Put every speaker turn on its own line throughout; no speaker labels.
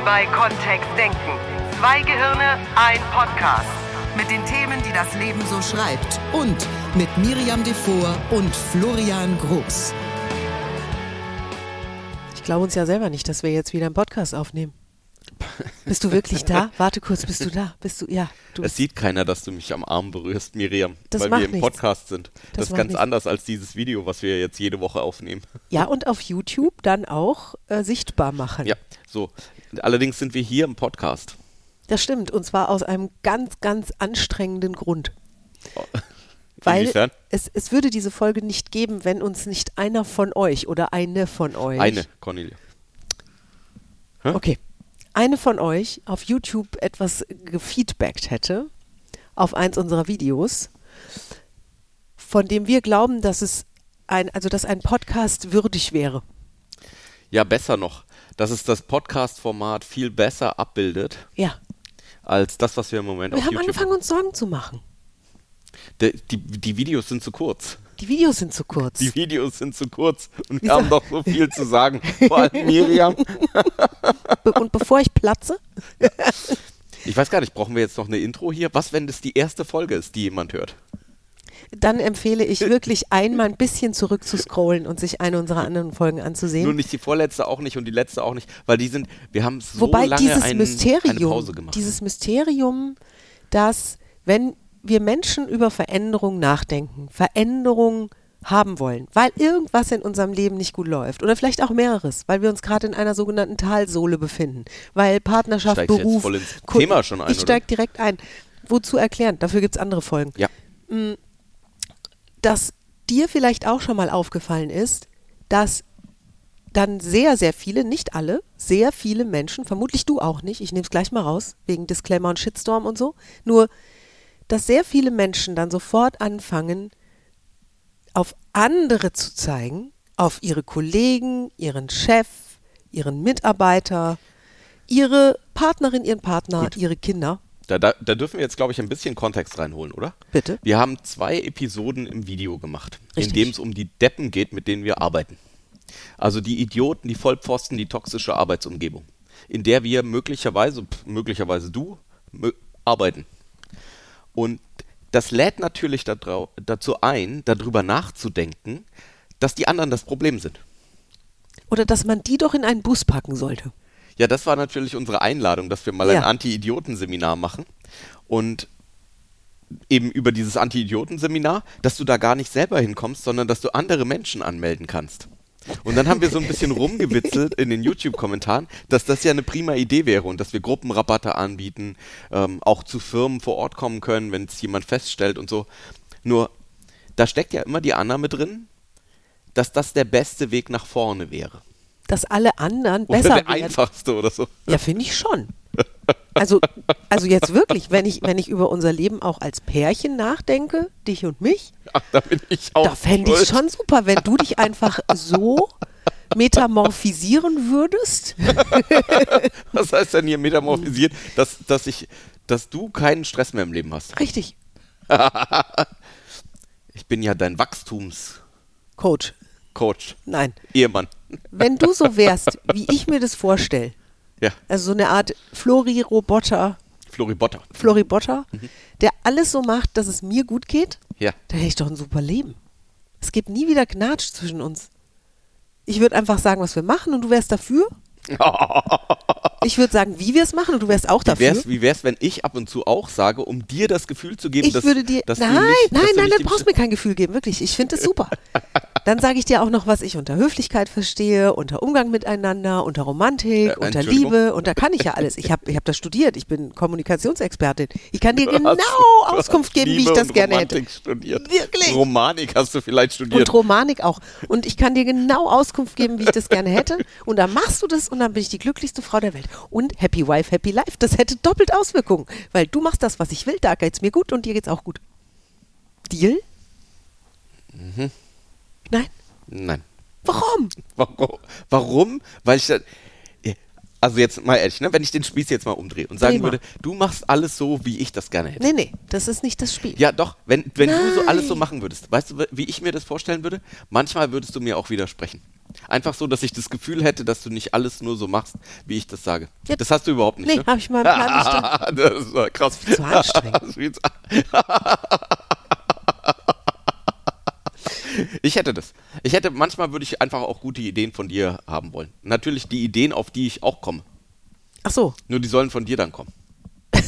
Willkommen bei Kontext Denken. Zwei Gehirne, ein Podcast.
Mit den Themen, die das Leben so schreibt. Und mit Miriam Devor und Florian Groß.
Ich glaube uns ja selber nicht, dass wir jetzt wieder einen Podcast aufnehmen. Bist du wirklich da? Warte kurz, bist du da? Bist du, ja. Du
Es sieht keiner, dass du mich am Arm berührst, Miriam,
Das
weil wir im
nichts.
Podcast sind. Das,
Das
ist ganz
nichts.
anders als dieses Video, was wir jetzt jede Woche aufnehmen.
ja, und auf YouTube dann auch äh, sichtbar machen.
Ja, so. Allerdings sind wir hier im Podcast.
Das stimmt, und zwar aus einem ganz, ganz anstrengenden Grund. Weil
Inwiefern?
es, es würde diese Folge nicht geben, wenn uns nicht einer von euch oder eine von euch.
Eine, Cornelia. Hä?
Okay. Eine von euch auf YouTube etwas gefeedbackt hätte auf eins unserer Videos, von dem wir glauben, dass es ein, also dass ein Podcast würdig wäre.
Ja, besser noch, dass es das Podcast-Format viel besser abbildet
Ja.
als das, was wir im Moment
Wir
auf
haben
YouTube
angefangen, uns Sorgen zu machen.
Die, die, die Videos sind zu kurz.
Die Videos sind zu kurz.
Die Videos sind zu kurz und wir haben doch so viel zu sagen. Vor allem Miriam.
Und bevor ich platze,
Ich weiß gar nicht, brauchen wir jetzt noch eine Intro hier? Was, wenn das die erste Folge ist, die jemand hört?
dann empfehle ich wirklich einmal ein bisschen zurück zu scrollen und sich eine unserer anderen Folgen anzusehen.
Nur nicht die vorletzte auch nicht und die letzte auch nicht, weil die sind, wir haben so
Wobei
lange
dieses
ein,
Mysterium,
eine Pause gemacht.
dieses Mysterium, dass wenn wir Menschen über Veränderung nachdenken, Veränderung haben wollen, weil irgendwas in unserem Leben nicht gut läuft oder vielleicht auch mehreres, weil wir uns gerade in einer sogenannten Talsohle befinden, weil Partnerschaft,
Steigst jetzt
Beruf,
voll ins
Ku-
Thema schon ein,
Ich steige direkt ein. Wozu erklären? Dafür gibt es andere Folgen.
ja,
dass dir vielleicht auch schon mal aufgefallen ist, dass dann sehr, sehr viele, nicht alle, sehr viele Menschen, vermutlich du auch nicht, ich nehme es gleich mal raus, wegen Disclaimer und Shitstorm und so, nur, dass sehr viele Menschen dann sofort anfangen, auf andere zu zeigen, auf ihre Kollegen, ihren Chef, ihren Mitarbeiter, ihre Partnerin, ihren Partner, ihre Kinder.
da, da, da dürfen wir jetzt, glaube ich, ein bisschen Kontext reinholen, oder?
Bitte?
Wir haben zwei Episoden im Video gemacht, in
Richtig.
dem es um die Deppen geht, mit denen wir arbeiten. Also die Idioten, die Vollpfosten, die toxische Arbeitsumgebung, in der wir möglicherweise, pff, möglicherweise du, arbeiten. Und das lädt natürlich dazu ein, darüber nachzudenken, dass die anderen das Problem sind.
Oder dass man die doch in einen Bus packen sollte.
Ja, das war natürlich unsere Einladung, dass wir mal ein
Ja.
Anti-Idioten-Seminar machen. Und eben über dieses Anti-Idioten-Seminar, dass du da gar nicht selber hinkommst, sondern dass du andere Menschen anmelden kannst. Und dann haben wir so ein bisschen rumgewitzelt in den YouTube-Kommentaren, dass das ja eine prima Idee wäre und dass wir Gruppenrabatte anbieten, ähm, auch zu Firmen vor Ort kommen können, wenn es jemand feststellt und so. Nur, da steckt ja immer die Annahme drin, dass das der beste Weg nach vorne wäre.
Dass alle anderen
Oder
besser
der
werden.
einfachste oder so.
Ja, finde ich schon. Also, also jetzt wirklich, wenn ich, wenn ich über unser Leben auch als Pärchen nachdenke, dich und mich,
Ach, da bin ich auch
da fände ich
schuld.
schon super, wenn du dich einfach so metamorphisieren würdest.
Was heißt denn hier metamorphisiert? Dass, dass, ich, dass du keinen Stress mehr im Leben hast.
Richtig,
Ich bin ja dein Wachstumscoach,
Coach. Nein,
Ehemann.
wenn du so wärst, wie ich mir das vorstelle,
Ja,
also so eine Art Flori-Roboter,
Floribotter.
Floribotter, der alles so macht, dass es mir gut geht,
Ja.
dann hätte ich doch ein super Leben. Es gibt nie wieder Knatsch zwischen uns. Ich würde einfach sagen, was wir machen und du wärst dafür. Ich würde sagen, wie wir es machen und du wärst auch
Wie
dafür.
wär's, wie wär's, wenn ich ab und zu auch sage, um dir das Gefühl zu geben,
ich
dass,
würde dir.
dass
nein,
du nicht,
nein,
du
nein, dann
die
brauchst du mir kein Gefühl geben, wirklich. Ich finde es super. Dann sage ich dir auch noch, was ich unter Höflichkeit verstehe, unter Umgang miteinander, unter Romantik,
Äh,
unter? Liebe. Und da kann ich ja alles. Ich habe ich hab das studiert. Ich bin Kommunikationsexpertin. Ich kann dir
Du
genau
hast-
Auskunft geben, wie ich
Liebe
das gerne
Romantik
hätte.
Studiert.
Wirklich?
Romanik hast du vielleicht studiert.
Und Romanik auch. Und ich kann dir genau Auskunft geben, wie ich das gerne hätte. Und dann machst du das und dann bin ich die glücklichste Frau der Welt. Und Happy Wife, Happy Life. Das hätte doppelt Auswirkungen. Weil du machst das, was ich will, da geht's mir gut und dir geht's auch gut. Deal?
Mhm.
Nein?
Nein.
Warum?
Warum? Warum? Weil ich dann, also jetzt mal ehrlich, ne, wenn ich den Spieß jetzt mal umdrehe und sagen
mal.
würde, du machst alles so, wie ich das gerne hätte.
Nee, nee, das ist nicht das Spiel.
Ja, doch, wenn, wenn du so alles so machen würdest, weißt du, wie ich mir das vorstellen würde? Manchmal würdest du mir auch widersprechen. Einfach so, dass ich das Gefühl hätte, dass du nicht alles nur so machst, wie ich das sage.
Ja.
Das hast du überhaupt nicht.
Nee,
ne?
habe ich mal im Plan nicht
das war krass.
Zu anstrengend.
Ich hätte das. Ich hätte, manchmal würde ich einfach auch gute Ideen von dir haben wollen. Natürlich die Ideen, auf die ich auch komme.
Ach so.
Nur die sollen von dir dann kommen.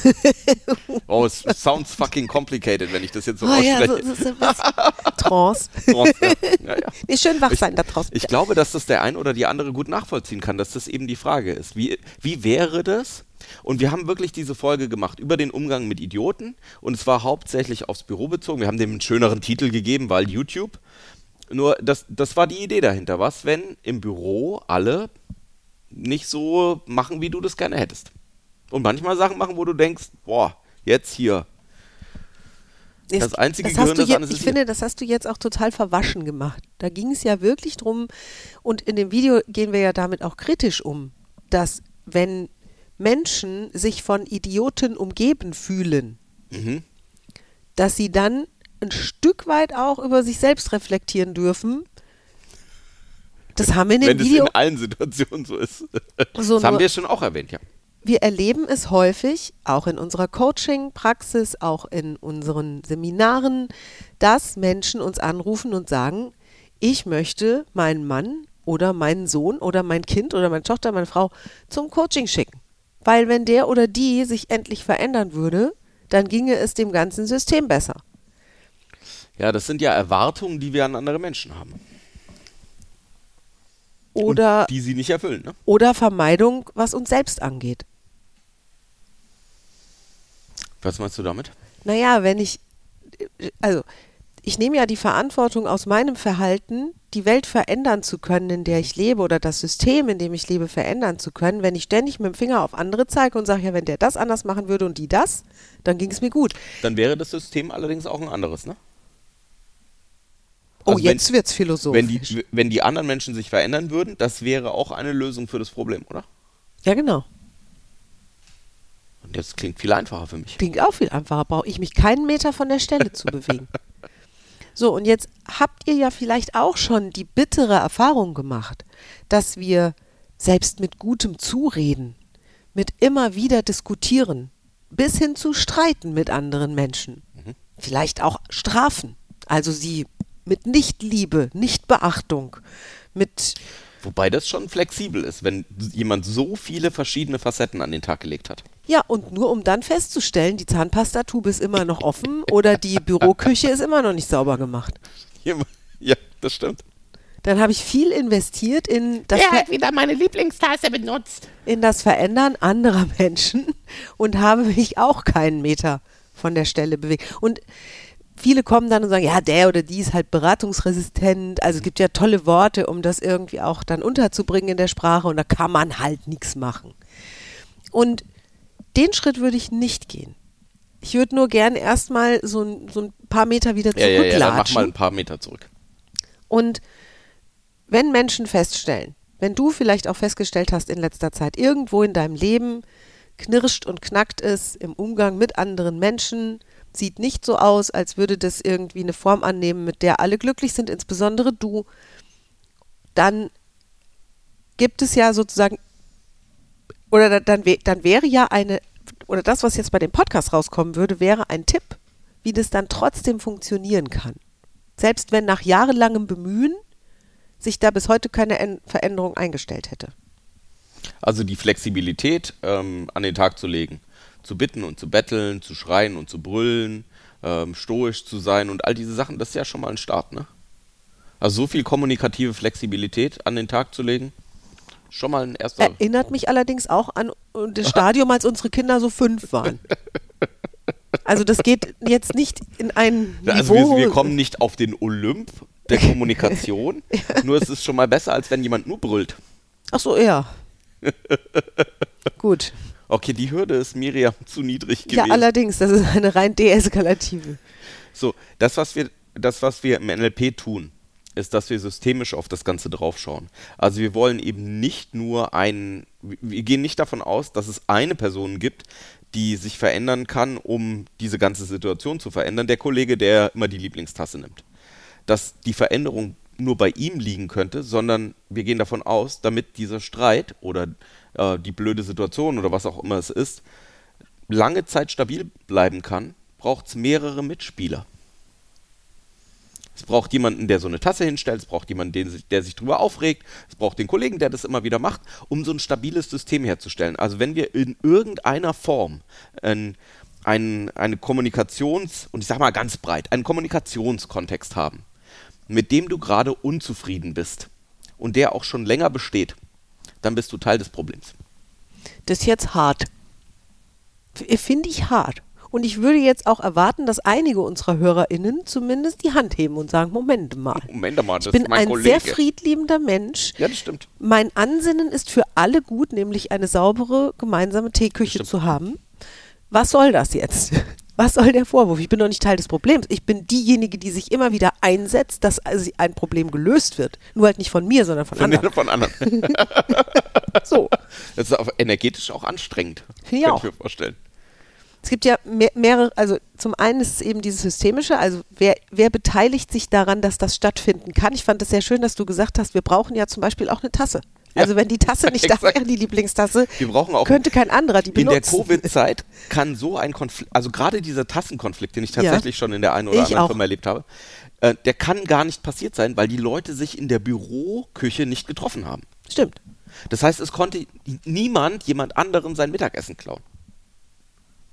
oh, it sounds fucking complicated, wenn ich das jetzt so
Oh ja, so,
ausspreche.
so, so ein bisschen Trance.
Trance, ja. Ja, ja.
Nee, schön wach sein da draußen.
Ich glaube, dass das der ein oder die andere gut nachvollziehen kann, dass das eben die Frage ist. Wie, wie wäre das? Und wir haben wirklich diese Folge gemacht über den Umgang mit Idioten und es war hauptsächlich aufs Büro bezogen. Wir haben dem einen schöneren Titel gegeben, weil YouTube. Nur das, das war die Idee dahinter. Was, wenn im Büro alle nicht so machen, wie du das gerne hättest? Und manchmal Sachen machen, wo du denkst, boah, jetzt hier. Das einzige
das hast
Gehirn,
du
das ist,
Ich finde, das hast du jetzt auch total verwaschen gemacht. Da ging es ja wirklich drum, und in dem Video gehen wir ja damit auch kritisch um, dass wenn Menschen sich von Idioten umgeben fühlen,
Mhm.
dass sie dann ein Stück weit auch über sich selbst reflektieren dürfen. Das haben wir in dem
Wenn es
Video
in allen Situationen so ist.
So
das haben wir schon auch erwähnt, ja.
Wir erleben es häufig, auch in unserer Coaching-Praxis, auch in unseren Seminaren, dass Menschen uns anrufen und sagen, ich möchte meinen Mann oder meinen Sohn oder mein Kind oder meine Tochter, meine Frau zum Coaching schicken. Weil wenn der oder die sich endlich verändern würde, dann ginge es dem ganzen System besser.
Ja, das sind ja Erwartungen, die wir an andere Menschen haben.
Oder,
Und die sie nicht erfüllen, ne?
oder Vermeidung, was uns selbst angeht.
Was meinst du damit?
Naja, wenn ich, also ich nehme ja die Verantwortung aus meinem Verhalten, die Welt verändern zu können, in der ich lebe oder das System, in dem ich lebe, verändern zu können. Wenn ich ständig mit dem Finger auf andere zeige und sage, ja, wenn der das anders machen würde und die das, dann ging es mir gut.
Dann wäre das System allerdings auch ein anderes, ne?
Oh,
Also wenn-
jetzt wird's philosophisch.
Wenn die, wenn die anderen Menschen sich verändern würden, das wäre auch eine Lösung für das Problem, oder?
ja, genau.
Und das klingt viel einfacher für mich.
Klingt auch viel einfacher, brauche ich mich keinen Meter von der Stelle zu bewegen. So, und jetzt habt ihr ja vielleicht auch schon die bittere Erfahrung gemacht, dass wir selbst mit gutem Zureden, mit immer wieder diskutieren, bis hin zu streiten mit anderen Menschen, vielleicht auch strafen, also sie mit Nichtliebe, Nichtbeachtung, mit
Wobei das schon flexibel ist, wenn jemand so viele verschiedene Facetten an den Tag gelegt hat.
Ja, und nur um dann festzustellen, die Zahnpastatube ist immer noch offen oder die Büroküche ist immer noch nicht sauber gemacht.
Ja, das stimmt.
Dann habe ich viel investiert in das, Ver
wieder meine Lieblingstasse benutzt?
in das Verändern anderer Menschen und habe mich auch keinen Meter von der Stelle bewegt. Und viele kommen dann und sagen, ja, der oder die ist halt beratungsresistent. Also es gibt ja tolle Worte, um das irgendwie auch dann unterzubringen in der Sprache und da kann man halt nichts machen. Und den Schritt würde ich nicht gehen. Ich würde nur gern erstmal so, ein- so ein paar Meter wieder
Ja, ja,
zurücklatschen.
ja, dann mach mal ein paar Meter zurück.
Und wenn Menschen feststellen, wenn du vielleicht auch festgestellt hast in letzter Zeit, irgendwo in deinem Leben knirscht und knackt es im Umgang mit anderen Menschen, sieht nicht so aus, als würde das irgendwie eine Form annehmen, mit der alle glücklich sind, insbesondere du, dann gibt es ja sozusagen, oder da- dann, dann wäre ja eine, oder das, was jetzt bei dem Podcast rauskommen würde, wäre ein Tipp, wie das dann trotzdem funktionieren kann. Selbst wenn nach jahrelangem Bemühen sich da bis heute keine Veränderung eingestellt hätte.
Also die Flexibilität ähm, an den Tag zu legen. Zu bitten und zu betteln, zu schreien und zu brüllen, ähm, stoisch zu sein und all diese Sachen, das ist ja schon mal ein Start, ne? Also so viel kommunikative Flexibilität an den Tag zu legen, schon mal ein erster.
Erinnert mich allerdings auch an äh, das Stadium, als unsere Kinder so fünf waren. Also das geht jetzt nicht in ein Niveau.
also wir, wir kommen nicht auf den Olymp der Kommunikation, nur es ist schon mal besser, als wenn jemand nur brüllt.
Ach so, ja. Gut.
Okay, die Hürde ist Miriam zu niedrig gewesen.
Ja, allerdings, das ist eine rein deeskalative.
So, das was wir, das, was wir im NLP tun, ist, dass wir systemisch auf das Ganze draufschauen. Also wir wollen eben nicht nur einen, wir gehen nicht davon aus, dass es eine Person gibt, die sich verändern kann, um diese ganze Situation zu verändern. Der Kollege, der immer die Lieblingstasse nimmt. Dass die Veränderung nur bei ihm liegen könnte, sondern wir gehen davon aus, damit dieser Streit oder äh, die blöde Situation oder was auch immer es ist, lange Zeit stabil bleiben kann, braucht es mehrere Mitspieler. Es braucht jemanden, der so eine Tasse hinstellt, es braucht jemanden, der sich, der sich drüber aufregt, es braucht den Kollegen, der das immer wieder macht, um so ein stabiles System herzustellen. Also wenn wir in irgendeiner Form ein, ein, eine Kommunikations- und ich sage mal ganz breit, einen Kommunikationskontext haben, mit dem du gerade unzufrieden bist und der auch schon länger besteht, dann bist du Teil des Problems.
Das ist jetzt hart. Finde ich hart. Und ich würde jetzt auch erwarten, dass einige unserer HörerInnen zumindest die Hand heben und sagen, Moment mal.
Moment mal, das
ich bin
ist mein
ein
Kollege.
sehr friedliebender Mensch.
Ja, das stimmt.
Mein Ansinnen ist für alle gut, nämlich eine saubere gemeinsame Teeküche zu haben. Was soll das jetzt? Was soll der Vorwurf? Ich bin doch nicht Teil des Problems. Ich bin diejenige, die sich immer wieder einsetzt, dass also ein Problem gelöst wird. Nur halt nicht von mir, sondern von,
Von,
anderen.
von anderen.
So.
Das ist auch energetisch auch anstrengend.
Finde ich
Kann
auch.
ich mir vorstellen.
Es gibt ja mehr, mehrere, also zum einen ist es eben dieses Systemische, also wer, wer beteiligt sich daran, dass das stattfinden kann? Ich fand es sehr schön, dass du gesagt hast, wir brauchen ja zum Beispiel auch eine Tasse.
Ja.
Also wenn die Tasse nicht da wäre, die Lieblingstasse,
Wir brauchen auch
könnte kein anderer die
in der
benutzen.
Covid-Zeit kann so ein Konflikt, also gerade dieser Tassenkonflikt, den ich
Ja.
tatsächlich schon in der einen oder
Ich
anderen
auch.
Firma erlebt habe, äh, der kann gar nicht passiert sein, weil die Leute sich in der Büroküche nicht getroffen haben.
Stimmt.
Das heißt, es konnte niemand jemand anderem sein Mittagessen klauen.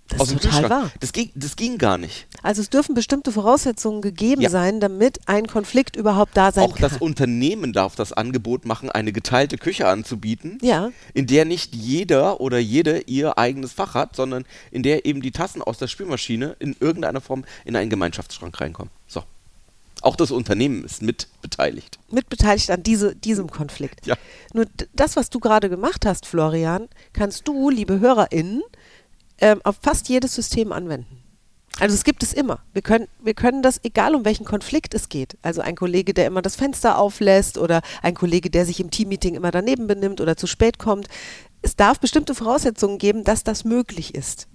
Das ist
dem
total wahr.
Das ging, das ging gar nicht.
Also es dürfen bestimmte Voraussetzungen gegeben
Ja.
sein, damit ein Konflikt überhaupt da sein
Auch
kann.
das Unternehmen darf das Angebot machen, eine geteilte Küche anzubieten,
Ja.
in der nicht jeder oder jede ihr eigenes Fach hat, sondern in der eben die Tassen aus der Spülmaschine in irgendeiner Form in einen Gemeinschaftsschrank reinkommen. So. Auch das Unternehmen ist mit beteiligt.
mitbeteiligt an diese, diesem Konflikt.
Ja.
Nur das, was du gerade gemacht hast, Florian, kannst du, liebe HörerInnen, ähm, auf fast jedes System anwenden. Also es gibt es immer. Wir können, wir können das, egal um welchen Konflikt es geht. Also ein Kollege, der immer das Fenster auflässt oder ein Kollege, der sich im Teammeeting immer daneben benimmt oder zu spät kommt. Es darf bestimmte Voraussetzungen geben, dass das möglich ist.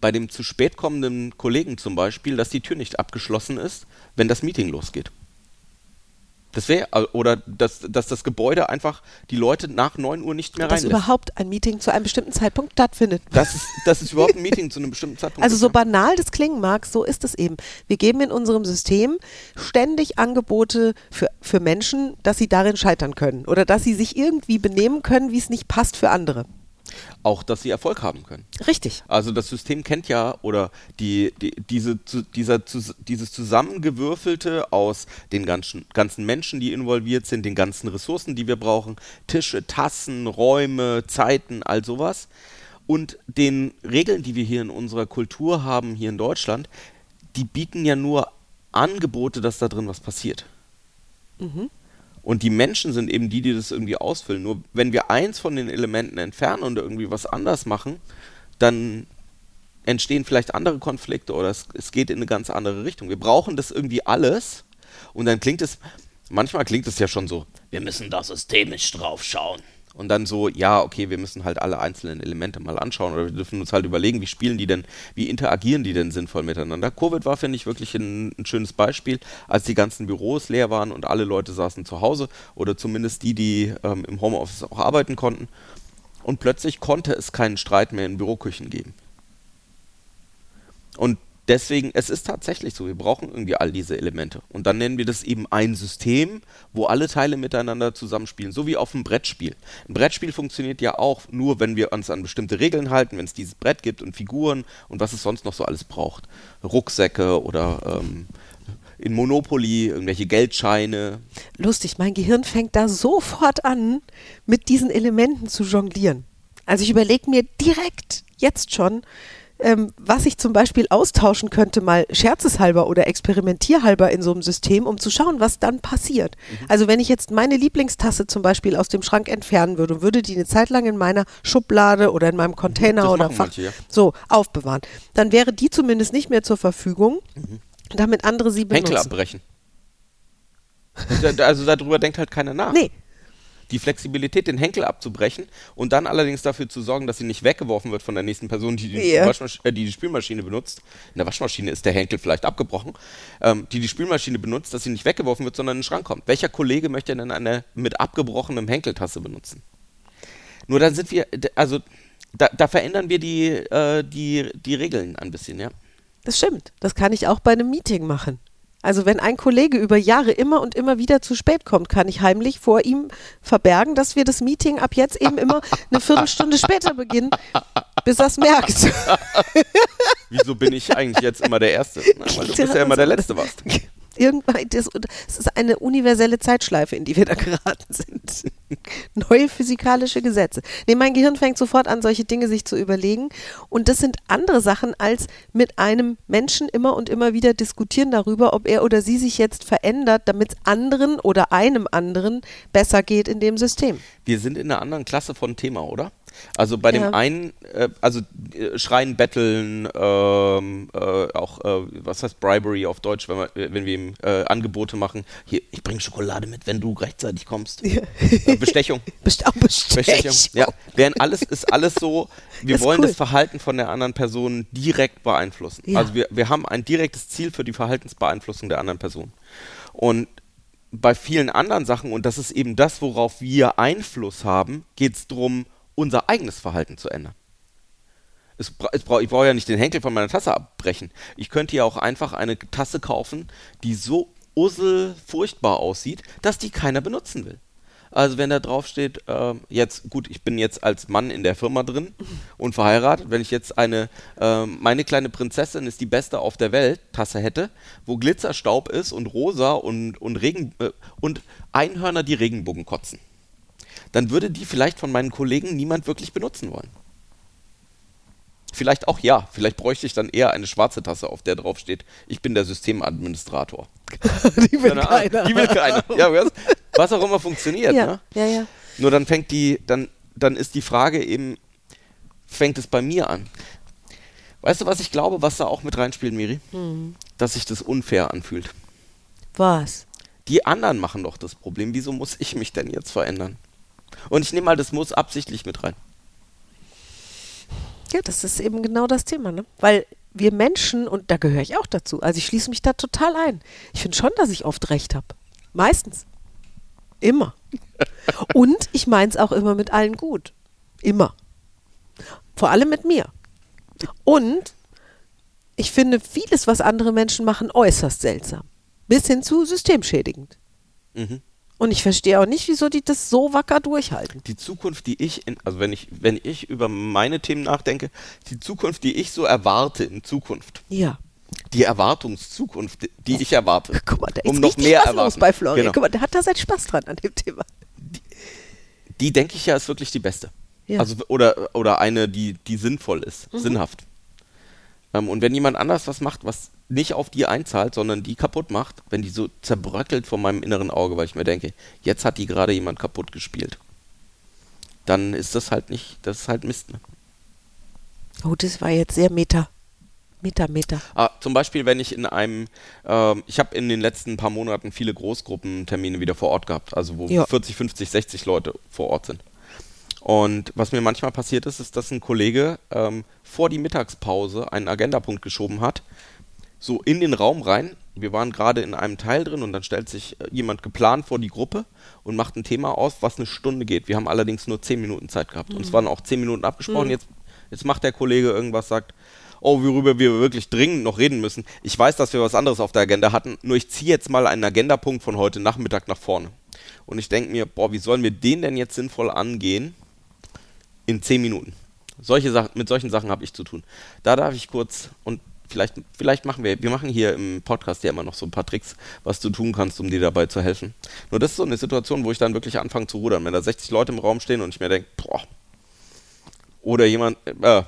Bei dem zu spät kommenden Kollegen zum Beispiel, dass die Tür nicht abgeschlossen ist, wenn das Meeting losgeht. Das wäre, oder dass, dass das Gebäude einfach die Leute nach 9 Uhr nicht mehr
Dass
reinlässt.
überhaupt ein Meeting zu einem bestimmten Zeitpunkt stattfindet.
Das ist, das ist überhaupt ein Meeting zu einem bestimmten Zeitpunkt.
Also so banal das klingen mag, so ist es eben. Wir geben in unserem System ständig Angebote für, für Menschen, dass sie darin scheitern können oder dass sie sich irgendwie benehmen können, wie es nicht passt für andere.
Auch, dass sie Erfolg haben können.
Richtig.
Also das System kennt ja oder die, die, diese, zu, dieser, zu, dieses Zusammengewürfelte aus den ganzen, ganzen Menschen, die involviert sind, den ganzen Ressourcen, die wir brauchen, Tische, Tassen, Räume, Zeiten, all sowas und den Regeln, die wir hier in unserer Kultur haben, hier in Deutschland, die bieten ja nur Angebote, dass da drin was passiert. Und die Menschen sind eben die, die das irgendwie ausfüllen. Nur wenn wir eins von den Elementen entfernen und irgendwie was anders machen, dann entstehen vielleicht andere Konflikte oder es, es geht in eine ganz andere Richtung. Wir brauchen das irgendwie alles und dann klingt es, manchmal klingt es ja schon so, wir müssen da systemisch drauf schauen. Und dann so, ja, okay, wir müssen halt alle einzelnen Elemente mal anschauen oder wir dürfen uns halt überlegen, wie spielen die denn, wie interagieren die denn sinnvoll miteinander. Covid war, finde ich, wirklich ein, ein schönes Beispiel, als die ganzen Büros leer waren und alle Leute saßen zu Hause oder zumindest die, die ähm, im Homeoffice auch arbeiten konnten. Und plötzlich konnte es keinen Streit mehr in Büroküchen geben. Und deswegen, es ist tatsächlich so, wir brauchen irgendwie all diese Elemente. Und dann nennen wir das eben ein System, wo alle Teile miteinander zusammenspielen, so wie auf einem Brettspiel. Ein Brettspiel funktioniert ja auch nur, wenn wir uns an bestimmte Regeln halten, wenn es dieses Brett gibt und Figuren und was es sonst noch so alles braucht. Rucksäcke oder ähm, in Monopoly irgendwelche Geldscheine.
Lustig, mein Gehirn fängt da sofort an, mit diesen Elementen zu jonglieren. Also ich überlege mir direkt, jetzt schon, ähm, was ich zum Beispiel austauschen könnte, mal scherzeshalber oder experimentierhalber in so einem System, um zu schauen, was dann passiert.
Mhm.
Also wenn ich jetzt meine Lieblingstasse zum Beispiel aus dem Schrank entfernen würde und würde die eine Zeit lang in meiner Schublade oder in meinem Container
Das
oder Fach
manche, ja.
so aufbewahren, dann wäre die zumindest nicht mehr zur Verfügung, damit andere sie benutzen.
Henkel abbrechen. Also darüber denkt halt keiner nach.
Nee,
Die Flexibilität, den Henkel abzubrechen und dann allerdings dafür zu sorgen, dass sie nicht weggeworfen wird von der nächsten Person, die die. Waschmasch äh, die, die Spülmaschine benutzt. In der Waschmaschine ist der Henkel vielleicht abgebrochen, ähm, die die Spülmaschine benutzt, dass sie nicht weggeworfen wird, sondern in den Schrank kommt. Welcher Kollege möchte denn eine mit abgebrochenem Henkeltasse benutzen? Nur dann sind wir, also da, da verändern wir die, äh, die, die Regeln ein bisschen, ja.
Das stimmt. Das kann ich auch bei einem Meeting machen. Also wenn ein Kollege über Jahre immer und immer wieder zu spät kommt, kann ich heimlich vor ihm verbergen, dass wir das Meeting ab jetzt eben immer eine Viertelstunde später beginnen, bis er es merkt.
Wieso bin ich eigentlich jetzt immer der Erste? Na, weil du bist ja immer der Letzte warst.
Irgendwann, das, das ist eine universelle Zeitschleife, in die wir da geraten sind. Neue physikalische Gesetze. Nee, mein Gehirn fängt sofort an, solche Dinge sich zu überlegen. Und das sind andere Sachen, als mit einem Menschen immer und immer wieder diskutieren darüber, ob er oder sie sich jetzt verändert, damit es anderen oder einem anderen besser geht in dem System.
Wir sind in einer anderen Klasse von Thema, oder? Also bei dem
Ja.
einen, äh, also äh, Schreien, Betteln, ähm, äh, auch, äh, was heißt Bribery auf Deutsch, wenn wir, wenn wir ihm äh, Angebote machen. Hier, ich bringe Schokolade mit, wenn du rechtzeitig kommst. Äh, Bestechung.
Best Bestechung.
Bestechung. Ja, während alles ist alles so, wir
Ist
wollen
cool.
das Verhalten von der anderen Person direkt beeinflussen.
Ja.
Also wir, wir haben ein direktes Ziel für die Verhaltensbeeinflussung der anderen Person. Und bei vielen anderen Sachen, und das ist eben das, worauf wir Einfluss haben, geht es darum, unser eigenes Verhalten zu ändern. Es, es bra ich brauche ja nicht den Henkel von meiner Tasse abbrechen. Ich könnte ja auch einfach eine Tasse kaufen, die so ussel furchtbar aussieht, dass die keiner benutzen will. Also wenn da drauf steht, ähm, jetzt, gut, ich bin jetzt als Mann in der Firma drin und verheiratet, wenn ich jetzt eine, ähm, meine kleine Prinzessin ist die beste auf der Welt, Tasse hätte, wo Glitzerstaub ist und rosa und, und Regen äh, und Einhörner, die Regenbogen kotzen, dann würde die vielleicht von meinen Kollegen niemand wirklich benutzen wollen. Vielleicht auch ja, vielleicht bräuchte ich dann eher eine schwarze Tasse, auf der drauf steht, ich bin der Systemadministrator.
Die will keiner.
Die will keiner. Ja, was, was auch immer funktioniert.
Ja,
Ne?
ja, ja.
Nur dann fängt die, dann, dann ist die Frage eben, fängt es bei mir an. Weißt du, was ich glaube, was da auch mit reinspielt, Miri?
Hm.
Dass sich das unfair anfühlt.
Was?
Die anderen machen doch das Problem. Wieso muss ich mich denn jetzt verändern? Und ich nehme mal das Muss absichtlich mit rein.
Ja, das ist eben genau das Thema, ne? Weil wir Menschen, und da gehöre ich auch dazu, also ich schließe mich da total ein. Ich finde schon, dass ich oft recht habe. Meistens. Immer. Und ich meine es auch immer mit allen gut. Immer. Vor allem mit mir. Und ich finde vieles, was andere Menschen machen, äußerst seltsam. Bis hin zu systemschädigend.
Mhm.
Und ich verstehe auch nicht, wieso die das so wacker durchhalten.
Die Zukunft, die ich, in, also wenn ich, wenn ich über meine Themen nachdenke, die Zukunft, die ich so erwarte in Zukunft,
Ja.
die Erwartungszukunft, die ich erwarte,
Guck mal, da ist
um noch mehr erwarten.
los bei Florian.
Genau.
Guck mal, der hat da seinen Spaß dran an dem Thema.
die denke ich ja ist wirklich die beste.
Ja.
Also oder oder eine, die die sinnvoll ist,
Mhm.
sinnhaft. Ähm, und wenn jemand anders was macht, was nicht auf die einzahlt, sondern die kaputt macht, wenn die so zerbröckelt vor meinem inneren Auge, weil ich mir denke, jetzt hat die gerade jemand kaputt gespielt, dann ist das halt nicht, das ist halt Mist. Ne?
Oh, das war jetzt sehr meta. Meta, meta.
Ah, zum Beispiel, wenn ich in einem, ähm, ich habe in den letzten paar Monaten viele Großgruppentermine wieder vor Ort gehabt, also wo
Ja.
40, 50, 60 Leute vor Ort sind. Und was mir manchmal passiert ist, ist, dass ein Kollege ähm, vor die Mittagspause einen Agendapunkt geschoben hat, so in den Raum rein. Wir waren gerade in einem Teil drin und dann stellt sich äh, jemand geplant vor die Gruppe und macht ein Thema aus, was eine Stunde geht. Wir haben allerdings nur 10 Minuten Zeit gehabt. Und es waren auch 10 Minuten abgesprochen. Jetzt, jetzt macht der Kollege irgendwas, sagt, oh, worüber wir wirklich dringend noch reden müssen. Ich weiß, dass wir was anderes auf der Agenda hatten, nur ich ziehe jetzt mal einen Agendapunkt von heute Nachmittag nach vorne. Und ich denke mir, boah, wie sollen wir den denn jetzt sinnvoll angehen in 10 Minuten? Solche Sachen, mit solchen Sachen habe ich zu tun. Da darf ich kurz und vielleicht, vielleicht machen wir, wir machen hier im Podcast ja immer noch so ein paar Tricks, was du tun kannst, um dir dabei zu helfen. Nur das ist so eine Situation, wo ich dann wirklich anfange zu rudern. Wenn da 60 Leute im Raum stehen und ich mir denke, boah, oder jemand, äh,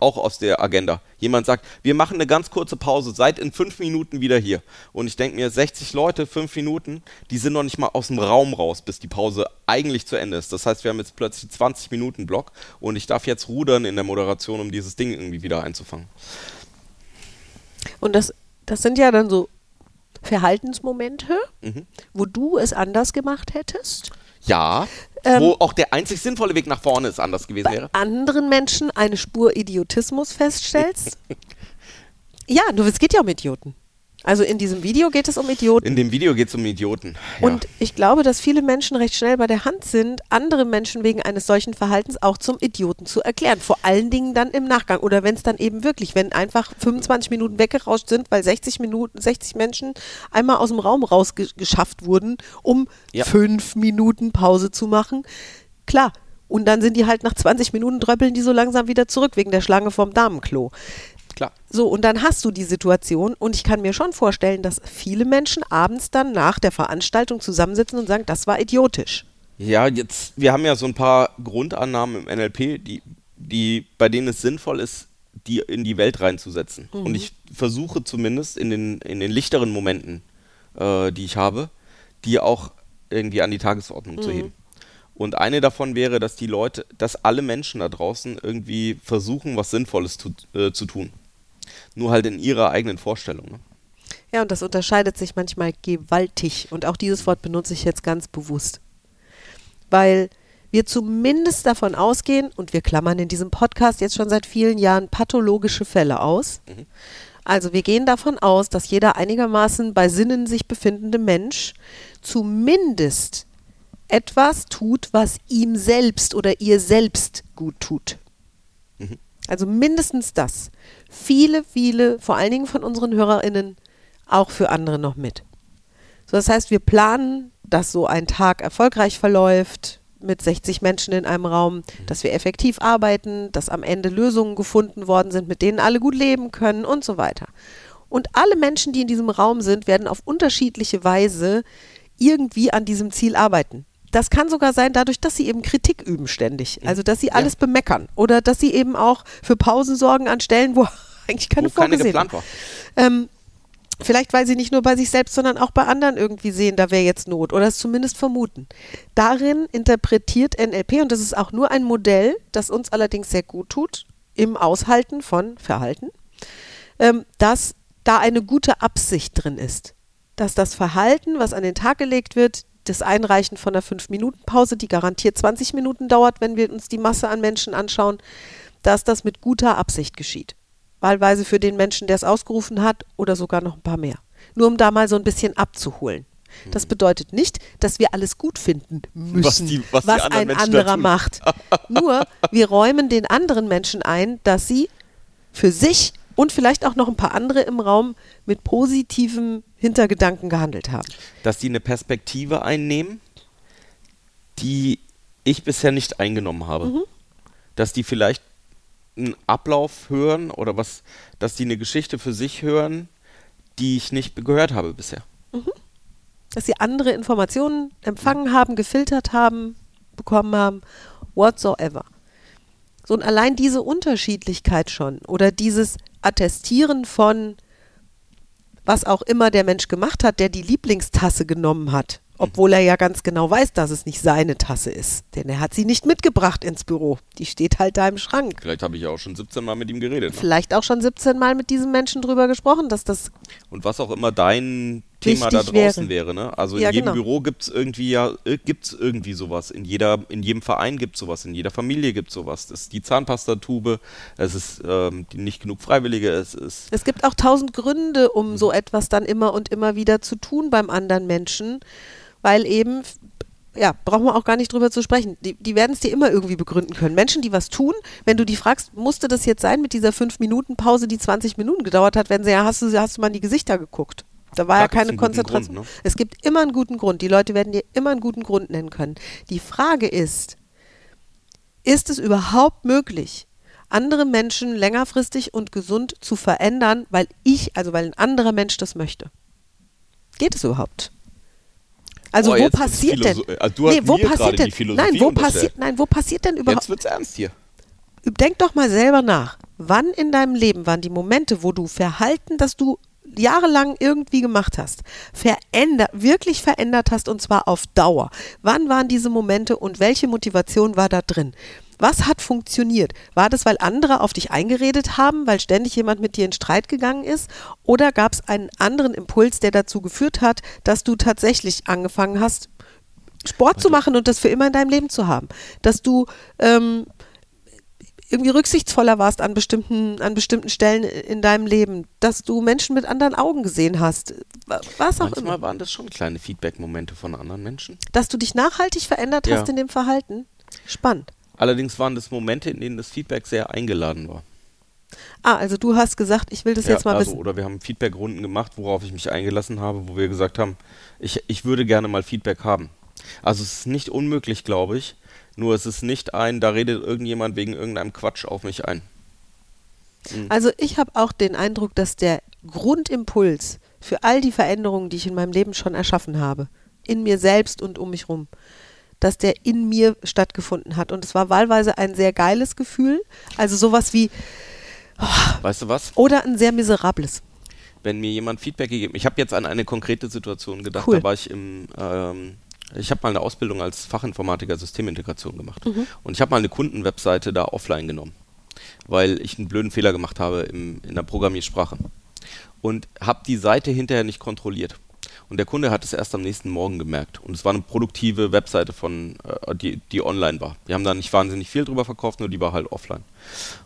auch aus der Agenda. Jemand sagt, wir machen eine ganz kurze Pause, seid in fünf Minuten wieder hier. Und ich denke mir, 60 Leute, fünf Minuten, die sind noch nicht mal aus dem Raum raus, bis die Pause eigentlich zu Ende ist. Das heißt, wir haben jetzt plötzlich 20 Minuten Block und ich darf jetzt rudern in der Moderation, um dieses Ding irgendwie wieder einzufangen.
Und das, das sind ja dann so Verhaltensmomente,
Mhm.
wo du es anders gemacht hättest.
Ja.
Ähm,
wo auch der einzig sinnvolle Weg nach vorne ist anders gewesen wäre.
anderen Menschen eine Spur Idiotismus feststellst. ja, nur es geht ja um Idioten. Also in diesem Video geht es um Idioten.
In dem Video geht es um Idioten. Ja.
Und ich glaube, dass viele Menschen recht schnell bei der Hand sind, andere Menschen wegen eines solchen Verhaltens auch zum Idioten zu erklären. Vor allen Dingen dann im Nachgang. Oder wenn es dann eben wirklich, wenn einfach 25 Minuten weggerauscht sind, weil 60 Minuten, 60 Menschen einmal aus dem Raum rausgeschafft wurden, um
Ja.
fünf Minuten Pause zu machen. Klar. Und dann sind die halt nach 20 Minuten dröppeln die so langsam wieder zurück wegen der Schlange vom Damenklo.
Klar.
So, und dann hast du die Situation und ich kann mir schon vorstellen, dass viele Menschen abends dann nach der Veranstaltung zusammensitzen und sagen, das war idiotisch.
Ja, jetzt, wir haben ja so ein paar Grundannahmen im NLP, die, die, bei denen es sinnvoll ist, die in die Welt reinzusetzen. Und ich versuche zumindest in den, in den lichteren Momenten, äh, die ich habe, die auch irgendwie an die Tagesordnung zu heben. Und eine davon wäre, dass die Leute, dass alle Menschen da draußen irgendwie versuchen, was Sinnvolles zu, äh, zu tun. Nur halt in ihrer eigenen Vorstellung. Ne?
Ja, und das unterscheidet sich manchmal gewaltig. Und auch dieses Wort benutze ich jetzt ganz bewusst. Weil wir zumindest davon ausgehen, und wir klammern in diesem Podcast jetzt schon seit vielen Jahren pathologische Fälle aus. Also wir gehen davon aus, dass jeder einigermaßen bei Sinnen sich befindende Mensch zumindest etwas tut, was ihm selbst oder ihr selbst gut tut. Also mindestens das. Viele, viele, vor allen Dingen von unseren HörerInnen, auch für andere noch mit. So, das heißt, wir planen, dass so ein Tag erfolgreich verläuft mit 60 Menschen in einem Raum, dass wir effektiv arbeiten, dass am Ende Lösungen gefunden worden sind, mit denen alle gut leben können und so weiter. Und alle Menschen, die in diesem Raum sind, werden auf unterschiedliche Weise irgendwie an diesem Ziel arbeiten. Das kann sogar sein dadurch, dass sie eben Kritik üben ständig. Also, dass sie alles bemeckern oder dass sie eben auch für Pausen sorgen an Stellen, wo eigentlich keine
Wo keine
vorgesehen
geplant war.
ähm, vielleicht weil sie nicht nur bei sich selbst, sondern auch bei anderen irgendwie sehen, da wäre jetzt Not oder es zumindest vermuten. Darin interpretiert NLP, und das ist auch nur ein Modell, das uns allerdings sehr gut tut, im Aushalten von Verhalten, ähm, dass da eine gute Absicht drin ist. Dass das Verhalten, was an den Tag gelegt wird, das Einreichen von einer 5-Minuten-Pause, die garantiert 20 Minuten dauert, wenn wir uns die Masse an Menschen anschauen, dass das mit guter Absicht geschieht. Wahlweise für den Menschen, der es ausgerufen hat oder sogar noch ein paar mehr. Nur um da mal so ein bisschen abzuholen. Das bedeutet nicht, dass wir alles gut finden müssen,
Was die- was anderen
ein
Menschen
anderer macht. Nur, wir räumen den anderen Menschen ein, dass sie für sich und vielleicht auch noch ein paar andere im Raum mit positivem Hintergedanken gehandelt haben.
dass die eine Perspektive einnehmen, die ich bisher nicht eingenommen habe.
Mhm.
Dass die vielleicht einen Ablauf hören oder was, dass die eine Geschichte für sich hören, die ich nicht gehört habe bisher.
dass sie andere Informationen empfangen haben, gefiltert haben, bekommen haben, whatsoever. So und allein diese Unterschiedlichkeit schon oder dieses Attestieren von was auch immer der Mensch gemacht hat, der die Lieblingstasse genommen hat, obwohl er ja ganz genau weiß, dass es nicht seine Tasse ist, denn er hat sie nicht mitgebracht ins Büro. Die steht halt da im Schrank.
Vielleicht habe ich ja auch schon 17 Mal mit ihm geredet. Ne?
Vielleicht auch schon 17 Mal mit diesem Menschen drüber gesprochen, dass das
Und was auch immer dein Thema da
Wichtig wäre.
draußen wäre. ne? Also
Ja,
in jedem
genau.
Büro gibt es irgendwie ja, äh, gibt's irgendwie sowas. In, jeder, in jedem Verein gibt es sowas, in jeder Familie gibt es sowas. Das ist die Zahnpastatube, es ist ähm, nicht genug Freiwillige, es ist
Es gibt auch tausend Gründe, um so etwas dann immer und immer wieder zu tun beim anderen Menschen, weil eben, ja, brauchen wir auch gar nicht drüber zu sprechen. Die, die werden es dir immer irgendwie begründen können. Menschen, die was tun, wenn du die fragst, musste das jetzt sein mit dieser 5-Minuten-Pause, die 20 Minuten gedauert hat, werden sie ja, hast du, hast du mal in die Gesichter geguckt? Da war
Klar,
ja keine Konzentration.
Grund, ne?
Es gibt immer einen guten Grund. Die Leute werden dir immer einen guten Grund nennen können. Die Frage ist, ist es überhaupt möglich, andere Menschen längerfristig und gesund zu verändern, weil ich, also weil ein anderer Mensch das möchte? Geht es überhaupt? Also
Oh,
wo passiert denn?
also hast
wo passiert denn? Nein, wo passiert? Nein, wo passiert denn überhaupt?
Jetzt wird's ernst hier.
Denk doch mal selber nach. Wann in deinem Leben waren die Momente, wo du Verhalten, das du jahrelang irgendwie gemacht hast, verändert, wirklich verändert hast und zwar auf Dauer? Wann waren diese Momente und welche Motivation war da drin? Was hat funktioniert? War das, weil andere auf dich eingeredet haben, weil ständig jemand mit dir in Streit gegangen ist? Oder gab es einen anderen Impuls, der dazu geführt hat, dass du tatsächlich angefangen hast, Sport zu machen und das für immer in deinem Leben zu haben. Dass du ähm, irgendwie rücksichtsvoller warst an bestimmten, an bestimmten Stellen in deinem Leben, dass du Menschen mit anderen Augen gesehen hast, wa- was auch
Manchmal
immer.
waren das schon kleine Feedback-Momente von anderen Menschen.
Dass du dich nachhaltig verändert
Ja.
hast in dem Verhalten. Spannend.
Allerdings waren das Momente, in denen das Feedback sehr eingeladen war.
Ah, also du hast gesagt, ich will das jetzt mal
also,
wissen.
Oder wir haben Feedback-Runden gemacht, worauf ich mich eingelassen habe, wo wir gesagt haben, ich, ich würde gerne mal Feedback haben. Also es ist nicht unmöglich, glaube ich. Nur es ist nicht ein, da redet irgendjemand wegen irgendeinem Quatsch auf mich ein.
Also ich habe auch den Eindruck, dass der Grundimpuls für all die Veränderungen, die ich in meinem Leben schon erschaffen habe, in mir selbst und um mich rum, dass der in mir stattgefunden hat. Und es war wahlweise ein sehr geiles Gefühl, also sowas wie,
Weißt du was?
oder ein sehr miserables.
wenn mir jemand Feedback gegeben, ich habe jetzt an eine konkrete Situation gedacht,
Cool.
da war ich im, ähm, ich habe mal eine Ausbildung als Fachinformatiker Systemintegration gemacht. Und ich habe mal eine Kundenwebseite da offline genommen, weil ich einen blöden Fehler gemacht habe im, in der Programmiersprache. Und habe die Seite hinterher nicht kontrolliert. Und der Kunde hat es erst am nächsten Morgen gemerkt. Und es war eine produktive Webseite von, äh, die, die online war. Wir haben da nicht wahnsinnig viel drüber verkauft, nur die war halt offline.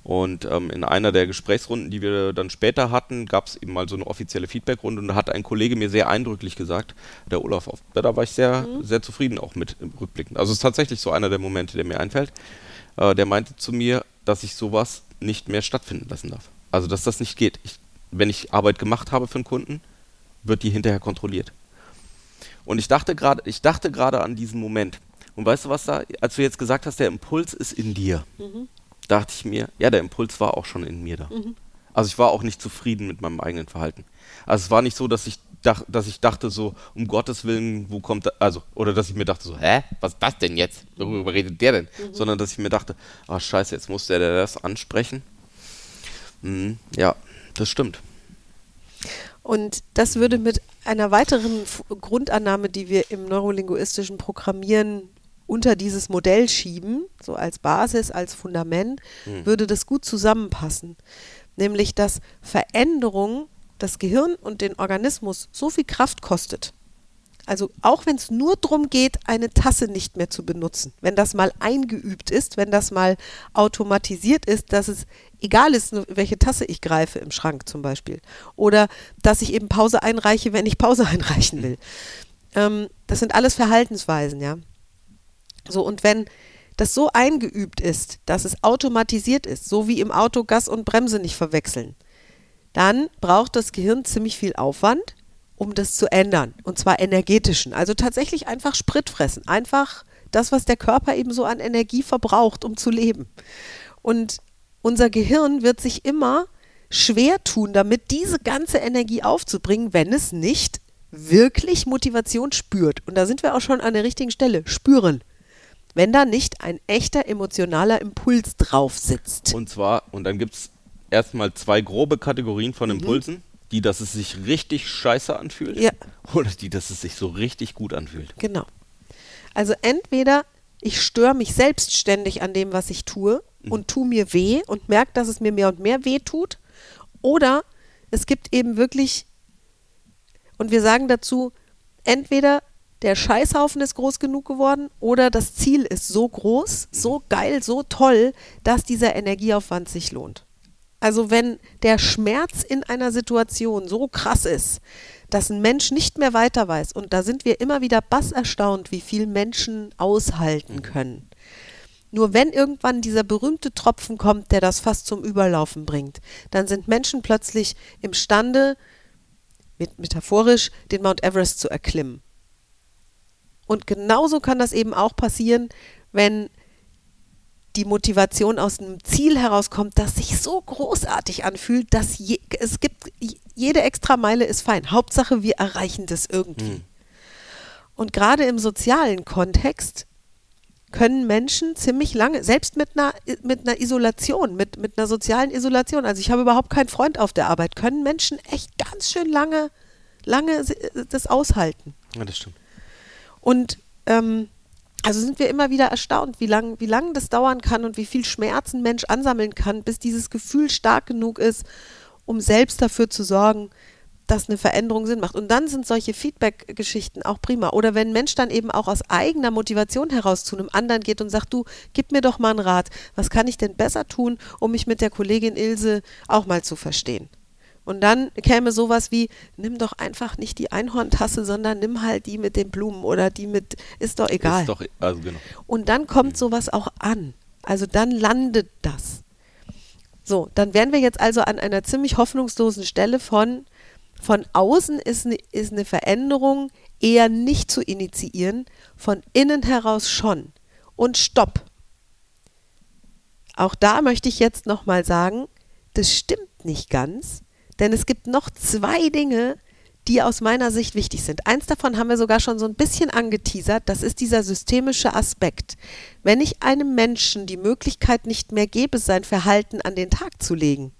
Und ähm, in einer der Gesprächsrunden, die wir dann später hatten, gab es eben mal so eine offizielle Feedbackrunde und da hat ein Kollege mir sehr eindrücklich gesagt, der Olaf, auf- da war ich sehr, sehr zufrieden auch mit im Rückblicken. Also es ist tatsächlich so einer der Momente, der mir einfällt. Äh, der meinte zu mir, dass ich sowas nicht mehr stattfinden lassen darf. Also dass das nicht geht. Ich, wenn ich Arbeit gemacht habe für einen Kunden, wird die hinterher kontrolliert. Und ich dachte gerade, ich dachte gerade an diesen Moment. Und weißt du was da, als du jetzt gesagt hast, der Impuls ist in dir, dachte ich mir, ja, der Impuls war auch schon in mir da. Also ich war auch nicht zufrieden mit meinem eigenen Verhalten. Also es war nicht so, dass ich dach, dass ich dachte so, um Gottes Willen, wo kommt da, also, oder dass ich mir dachte so, hä, was ist das denn jetzt? Worüber redet der denn? Sondern dass ich mir dachte, ah scheiße, jetzt muss der, der das ansprechen. Mhm, ja, das stimmt.
Und das würde mit einer weiteren Grundannahme, die wir im neurolinguistischen Programmieren unter dieses Modell schieben, so als Basis, als Fundament, würde das gut zusammenpassen. Nämlich, dass Veränderung das Gehirn und den Organismus so viel Kraft kostet. Also auch wenn es nur darum geht, eine Tasse nicht mehr zu benutzen, wenn das mal eingeübt ist, wenn das mal automatisiert ist, dass es egal ist, welche Tasse ich greife im Schrank zum Beispiel. Oder dass ich eben Pause einreiche, wenn ich Pause einreichen will. Ähm, das sind alles Verhaltensweisen, ja. So, und wenn das so eingeübt ist, dass es automatisiert ist, so wie im Auto Gas und Bremse nicht verwechseln, dann braucht das Gehirn ziemlich viel Aufwand, um das zu ändern. Und zwar energetischen. Also tatsächlich einfach Sprit fressen. Einfach das, was der Körper eben so an Energie verbraucht, um zu leben. Und unser Gehirn wird sich immer schwer tun, damit diese ganze Energie aufzubringen, wenn es nicht wirklich Motivation spürt. Und da sind wir auch schon an der richtigen Stelle. Spüren. Wenn da nicht ein echter emotionaler Impuls drauf sitzt.
Und zwar, und dann gibt es erstmal zwei grobe Kategorien von Impulsen. Die, dass es sich richtig scheiße anfühlt.
Ja.
Oder die, dass es sich so richtig gut anfühlt.
Genau. Also entweder ich störe mich selbstständig an dem, was ich tue und tue mir weh und merke, dass es mir mehr und mehr weh tut. Oder es gibt eben wirklich, und wir sagen dazu, entweder der Scheißhaufen ist groß genug geworden oder das Ziel ist so groß, so geil, so toll, dass dieser Energieaufwand sich lohnt. Also wenn der Schmerz in einer Situation so krass ist, dass ein Mensch nicht mehr weiter weiß, und da sind wir immer wieder bass erstaunt, wie viel Menschen aushalten können. Nur wenn irgendwann dieser berühmte Tropfen kommt, der das fast zum Überlaufen bringt, dann sind Menschen plötzlich imstande, mit, metaphorisch, den Mount Everest zu erklimmen. Und genauso kann das eben auch passieren, wenn die Motivation aus einem Ziel herauskommt, das sich so großartig anfühlt, dass je, es gibt, jede extra Meile ist fein. Hauptsache, wir erreichen das irgendwie. Und gerade im sozialen Kontext können Menschen ziemlich lange, selbst mit einer, mit einer Isolation, mit, mit einer sozialen Isolation, also ich habe überhaupt keinen Freund auf der Arbeit, können Menschen echt ganz schön lange, lange das aushalten.
Ja, das stimmt.
Und ähm, also sind wir immer wieder erstaunt, wie lange wie lang das dauern kann und wie viel Schmerz ein Mensch ansammeln kann, bis dieses Gefühl stark genug ist, um selbst dafür zu sorgen, dass eine Veränderung Sinn macht. Und dann sind solche Feedback-Geschichten auch prima. Oder wenn ein Mensch dann eben auch aus eigener Motivation heraus zu einem anderen geht und sagt, du, gib mir doch mal einen Rat, was kann ich denn besser tun, um mich mit der Kollegin Ilse auch mal zu verstehen? Und dann käme sowas wie, nimm doch einfach nicht die Einhorntasse, sondern nimm halt die mit den Blumen oder die mit, ist doch egal.
Ist doch, also genau.
Und dann kommt sowas auch an. Also dann landet das. So, dann wären wir jetzt also an einer ziemlich hoffnungslosen Stelle von, von außen ist eine, ist eine Veränderung eher nicht zu initiieren, von innen heraus schon. Und stopp. Auch da möchte ich jetzt nochmal sagen, das stimmt nicht ganz, denn es gibt noch zwei Dinge, die aus meiner Sicht wichtig sind. Eins davon haben wir sogar schon so ein bisschen angeteasert, das ist dieser systemische Aspekt. Wenn ich einem Menschen die Möglichkeit nicht mehr gebe, sein Verhalten an den Tag zu legen,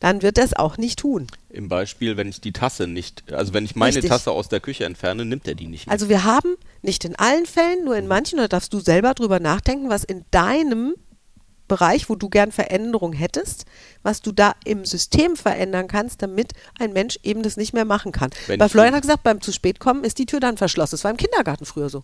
dann wird er es auch nicht tun.
Im Beispiel, wenn ich die Tasse nicht, also wenn ich meine
Richtig.
Tasse aus der Küche entferne, nimmt er die nicht mehr.
Also wir haben nicht in allen Fällen, nur in manchen, da darfst du selber drüber nachdenken, was in deinem Bereich, wo du gern Veränderung hättest, was du da im System verändern kannst, damit ein Mensch eben das nicht mehr machen kann.
Wenn
Bei Florian hat gesagt, beim zu spät kommen ist die Tür dann verschlossen. Das war im Kindergarten früher so.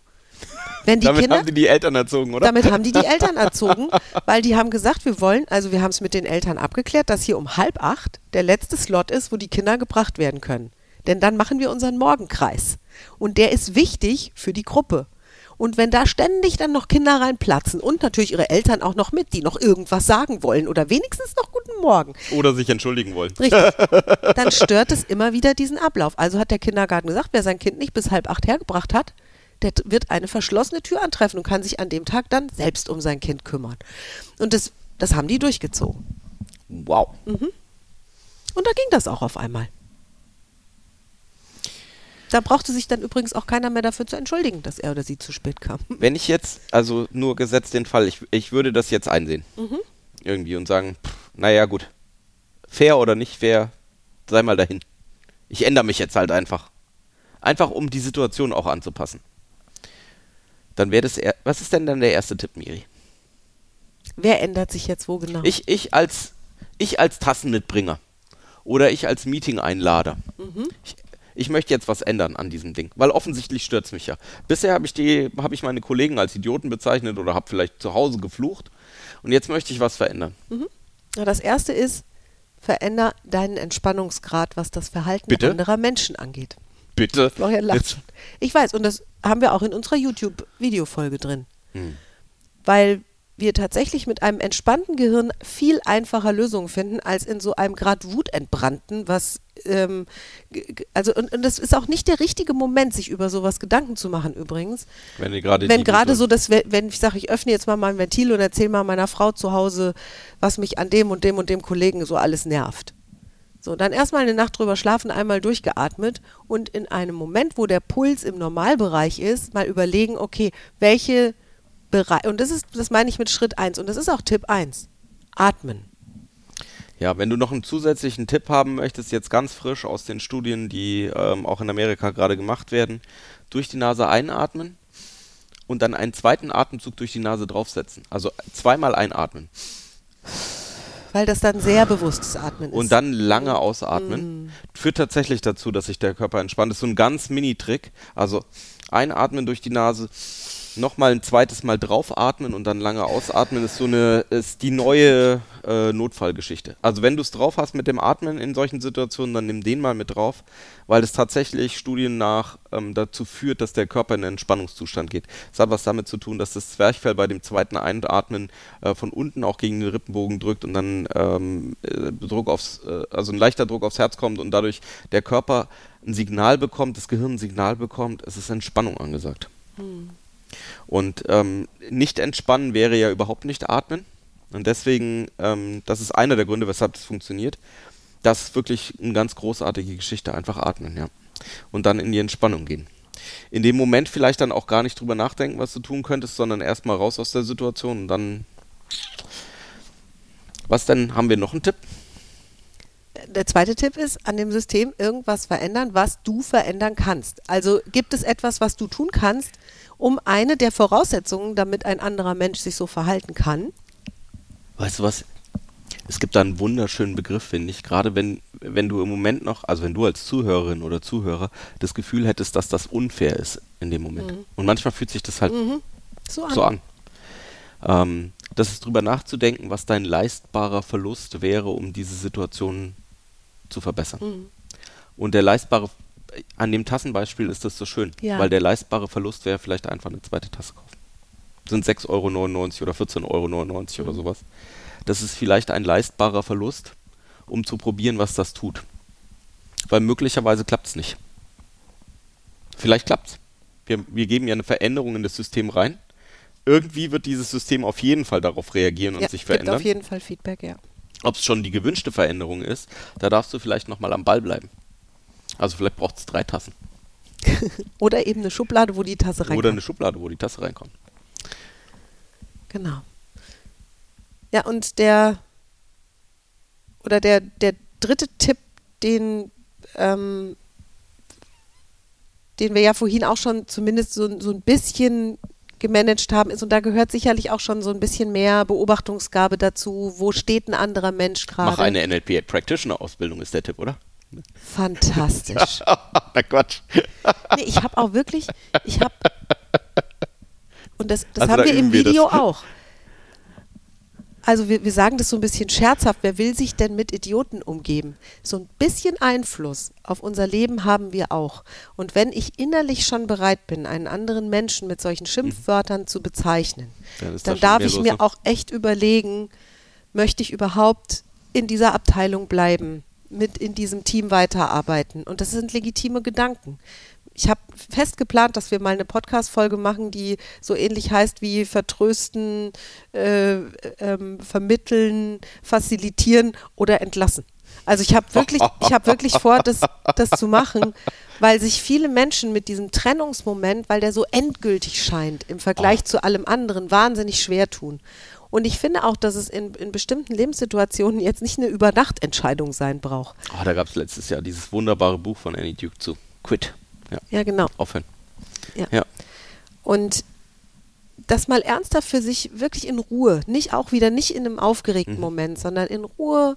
Wenn die
Damit
Kinder,
haben die die Eltern erzogen, oder?
damit haben die die Eltern erzogen, weil die haben gesagt, wir wollen, also wir haben es mit den Eltern abgeklärt, dass hier um halb acht der letzte Slot ist, wo die Kinder gebracht werden können. Denn dann machen wir unseren Morgenkreis. Und der ist wichtig für die Gruppe. Und wenn da ständig dann noch Kinder reinplatzen und natürlich ihre Eltern auch noch mit, die noch irgendwas sagen wollen oder wenigstens noch guten Morgen,
Oder sich entschuldigen wollen.
Richtig. Dann stört es immer wieder diesen Ablauf. Also hat der Kindergarten gesagt, wer sein Kind nicht bis halb acht hergebracht hat, der wird eine verschlossene Tür antreffen und kann sich an dem Tag dann selbst um sein Kind kümmern. Und das, das haben die durchgezogen.
Wow.
Und da ging das auch auf einmal. Da brauchte sich dann übrigens auch keiner mehr dafür zu entschuldigen, dass er oder sie zu spät kam.
Wenn ich jetzt, also nur gesetzt den Fall, ich, ich würde das jetzt einsehen. Irgendwie und sagen, pff, naja, gut. Fair oder nicht fair, sei mal dahin. Ich ändere mich jetzt halt einfach. Einfach um die Situation auch anzupassen. Dann wäre das, eher, was ist denn dann der erste Tipp, Miri?
Wer ändert sich jetzt wo genau?
Ich, ich als, ich als Tassenmitbringer oder ich als Meeting-Einlader. Ich, ich möchte jetzt was ändern an diesem Ding, weil offensichtlich stört es mich ja. Bisher habe ich, die- habe ich meine Kollegen als Idioten bezeichnet oder habe vielleicht zu Hause geflucht und jetzt möchte ich was verändern.
Na, das erste ist, veränder deinen Entspannungsgrad, was das Verhalten
Bitte?
anderer Menschen angeht.
Bitte.
Florian lacht
Jetzt-
schon. Ich weiß, und das haben wir auch in unserer YouTube-Videofolge drin.
Hm.
Weil wir tatsächlich mit einem entspannten Gehirn viel einfacher Lösungen finden, als in so einem Grad wutentbrannten, was, ähm, also, und, und das ist auch nicht der richtige Moment, sich über sowas Gedanken zu machen übrigens.
Wenn gerade
Wenn gerade so, dass we- wenn ich sage, ich öffne jetzt mal mein Ventil und erzähle mal meiner Frau zu Hause, was mich an dem und dem und dem Kollegen so alles nervt. So, dann erstmal eine Nacht drüber schlafen, einmal durchgeatmet und in einem Moment, wo der Puls im Normalbereich ist, mal überlegen, okay, welche Bereiche, und das ist, das meine ich mit Schritt 1 und das ist auch Tipp 1. Atmen.
Ja, wenn du noch einen zusätzlichen Tipp haben möchtest, jetzt ganz frisch aus den Studien, die ähm, auch in Amerika gerade gemacht werden, durch die Nase einatmen und dann einen zweiten Atemzug durch die Nase draufsetzen. Also zweimal einatmen
Weil das dann sehr bewusstes Atmen ist.
und dann lange ausatmen. Führt tatsächlich dazu, dass sich der Körper entspannt. Das ist so ein ganz Mini-Trick. Also einatmen durch die Nase, nochmal ein zweites Mal draufatmen und dann lange ausatmen ist so eine, ist die neue äh, Notfallgeschichte. Also wenn du es drauf hast mit dem Atmen in solchen Situationen, dann nimm den mal mit drauf, weil es tatsächlich Studien nach ähm, dazu führt, dass der Körper in einen Entspannungszustand geht. Das hat was damit zu tun, dass das Zwerchfell bei dem zweiten Einatmen äh, von unten auch gegen den Rippenbogen drückt und dann ähm, äh, Druck aufs, äh, also ein leichter Druck aufs Herz kommt und dadurch der Körper ein Signal bekommt, das Gehirn ein Signal bekommt, es ist Entspannung angesagt. Und ähm, nicht entspannen wäre ja überhaupt nicht atmen. Und deswegen, ähm, das ist einer der Gründe, weshalb das funktioniert. Das ist wirklich eine ganz großartige Geschichte. Einfach atmen, ja. Und dann in die Entspannung gehen. In dem Moment vielleicht dann auch gar nicht drüber nachdenken, was du tun könntest, sondern erstmal raus aus der Situation und dann. Was denn? Haben wir noch einen Tipp?
Der zweite Tipp ist, an dem System irgendwas verändern, was du verändern kannst. Also gibt es etwas, was du tun kannst, um eine der Voraussetzungen, damit ein anderer Mensch sich so verhalten kann,
Weißt du was? Es gibt da einen wunderschönen Begriff, finde ich. Gerade wenn, wenn du im Moment noch, also wenn du als Zuhörerin oder Zuhörer das Gefühl hättest, dass das unfair ist in dem Moment. Und manchmal fühlt sich das halt
So an.
so an. Ähm, das ist drüber nachzudenken, was dein leistbarer Verlust wäre, um diese Situation zu verbessern.
Mhm.
Und der leistbare, an dem Tassenbeispiel ist das so schön,
Ja.
weil der leistbare Verlust wäre vielleicht einfach eine zweite Tasse kaufen. Sind 6,99 Euro oder 14,99 Euro
Mhm.
oder sowas. Das ist vielleicht ein leistbarer Verlust, um zu probieren, was das tut. Weil möglicherweise klappt es nicht. Vielleicht klappt's. Wir, wir geben ja eine Veränderung in das System rein. Irgendwie wird dieses System auf jeden Fall darauf reagieren und
ja,
sich
gibt
verändern.
auf jeden Fall Feedback, ja.
Ob es schon die gewünschte Veränderung ist, da darfst du vielleicht nochmal am Ball bleiben. Also vielleicht braucht es drei Tassen.
Oder eben eine Schublade, wo die Tasse reinkommt.
Oder eine Schublade, wo die Tasse reinkommt.
Genau. Ja, und der oder der, der dritte Tipp, den, ähm, den wir ja vorhin auch schon zumindest so, so ein bisschen gemanagt haben, ist, und da gehört sicherlich auch schon so ein bisschen mehr Beobachtungsgabe dazu, wo steht ein anderer Mensch gerade.
Mach eine NLP Practitioner Ausbildung ist der Tipp, oder?
Fantastisch.
Na Quatsch.
Nee, ich habe auch wirklich, ich habe, und das, das
Also
haben
da
wir im
üben wir.
Video auch. Also wir, wir sagen das so ein bisschen scherzhaft, wer will sich denn mit Idioten umgeben? So ein bisschen Einfluss auf unser Leben haben wir auch. Und wenn ich innerlich schon bereit bin, einen anderen Menschen mit solchen Schimpfwörtern zu bezeichnen,
da
dann darf ich
los,
mir
ne?
auch echt überlegen, möchte ich überhaupt in dieser Abteilung bleiben, mit in diesem Team weiterarbeiten? Und das sind legitime Gedanken. Ich habe fest geplant, dass wir mal eine Podcast-Folge machen, die so ähnlich heißt wie vertrösten, äh, ähm, vermitteln, facilitieren oder entlassen. Also ich habe wirklich, ich habe wirklich vor, das, das zu machen, weil sich viele Menschen mit diesem Trennungsmoment, weil der so endgültig scheint im Vergleich zu allem anderen, wahnsinnig schwer tun. Und ich finde auch, dass es in, in bestimmten Lebenssituationen jetzt nicht eine Übernachtentscheidung sein braucht.
Oh, da gab es letztes Jahr dieses wunderbare Buch von Annie Duke zu. Quit. Ja,
Ja, genau.
aufhören.
Ja.
Ja.
Und das mal ernsthaft für sich wirklich in Ruhe, nicht auch wieder nicht in einem aufgeregten
Mhm.
Moment, sondern in Ruhe